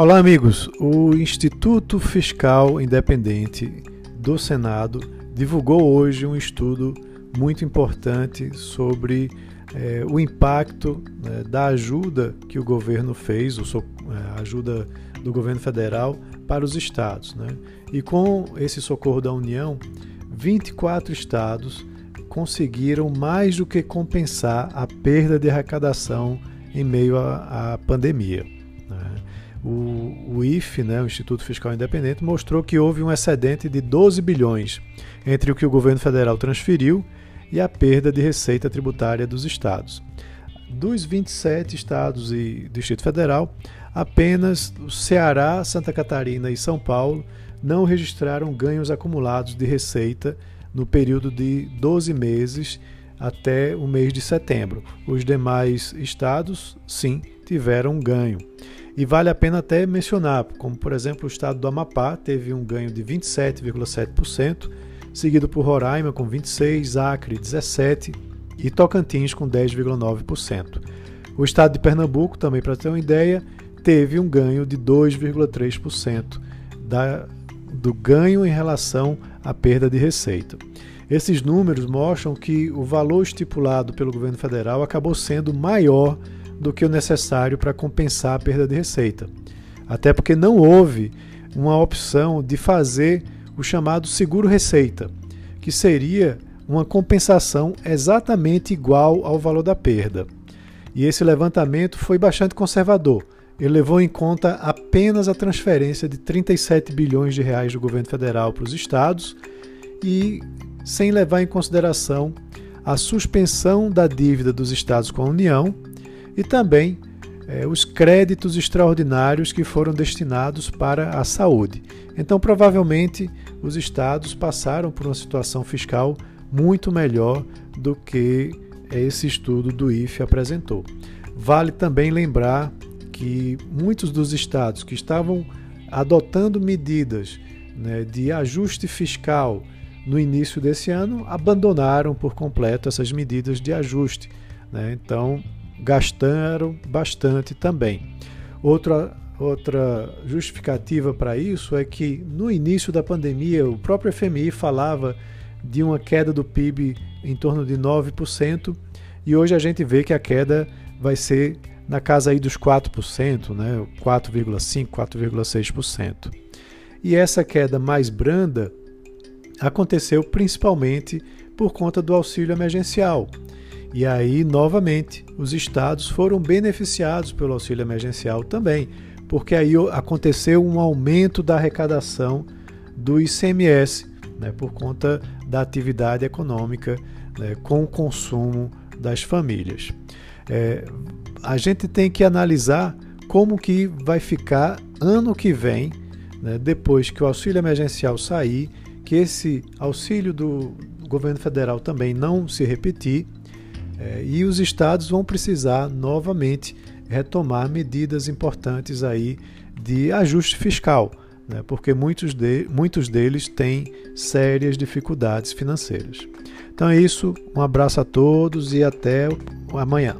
Olá, amigos. O Instituto Fiscal Independente do Senado divulgou hoje um estudo muito importante sobre é, o impacto né, da ajuda que o governo fez, a é, ajuda do governo federal para os estados. Né? E com esse socorro da União, 24 estados conseguiram mais do que compensar a perda de arrecadação em meio à pandemia. O, o IFE, né, o Instituto Fiscal Independente, mostrou que houve um excedente de 12 bilhões entre o que o governo federal transferiu e a perda de receita tributária dos estados. Dos 27 estados e Distrito Federal, apenas o Ceará, Santa Catarina e São Paulo não registraram ganhos acumulados de receita no período de 12 meses até o mês de setembro. Os demais estados, sim, tiveram ganho. E vale a pena até mencionar, como por exemplo o estado do Amapá teve um ganho de 27,7%, seguido por Roraima com 26%, Acre 17% e Tocantins com 10,9%. O estado de Pernambuco, também para ter uma ideia, teve um ganho de 2,3% do ganho em relação à perda de receita. Esses números mostram que o valor estipulado pelo governo federal acabou sendo maior do que o necessário para compensar a perda de receita. Até porque não houve uma opção de fazer o chamado seguro-receita, que seria uma compensação exatamente igual ao valor da perda. E esse levantamento foi bastante conservador. Ele levou em conta apenas a transferência de 37 bilhões de reais do governo federal para os estados e sem levar em consideração a suspensão da dívida dos estados com a União e também é, os créditos extraordinários que foram destinados para a saúde. Então, provavelmente, os estados passaram por uma situação fiscal muito melhor do que esse estudo do IFE apresentou. Vale também lembrar que muitos dos estados que estavam adotando medidas né, de ajuste fiscal no início desse ano abandonaram por completo essas medidas de ajuste. Né? Então, gastaram bastante também. Outra, outra justificativa para isso é que no início da pandemia o próprio FMI falava de uma queda do PIB em torno de 9% e hoje a gente vê que a queda vai ser na casa aí dos 4%, né? 4,5%, 4,6%. E essa queda mais branda aconteceu principalmente por conta do auxílio emergencial. E aí, novamente, os estados foram beneficiados pelo auxílio emergencial também, porque aí aconteceu um aumento da arrecadação do ICMS, né, por conta da atividade econômica né, com o consumo das famílias. É, a gente tem que analisar como que vai ficar ano que vem, né, depois que o auxílio emergencial sair, que esse auxílio do governo federal também não se repetir é, e os estados vão precisar novamente retomar medidas importantes aí de ajuste fiscal, né, porque muitos, de, muitos deles têm sérias dificuldades financeiras. Então é isso, um abraço a todos e até amanhã.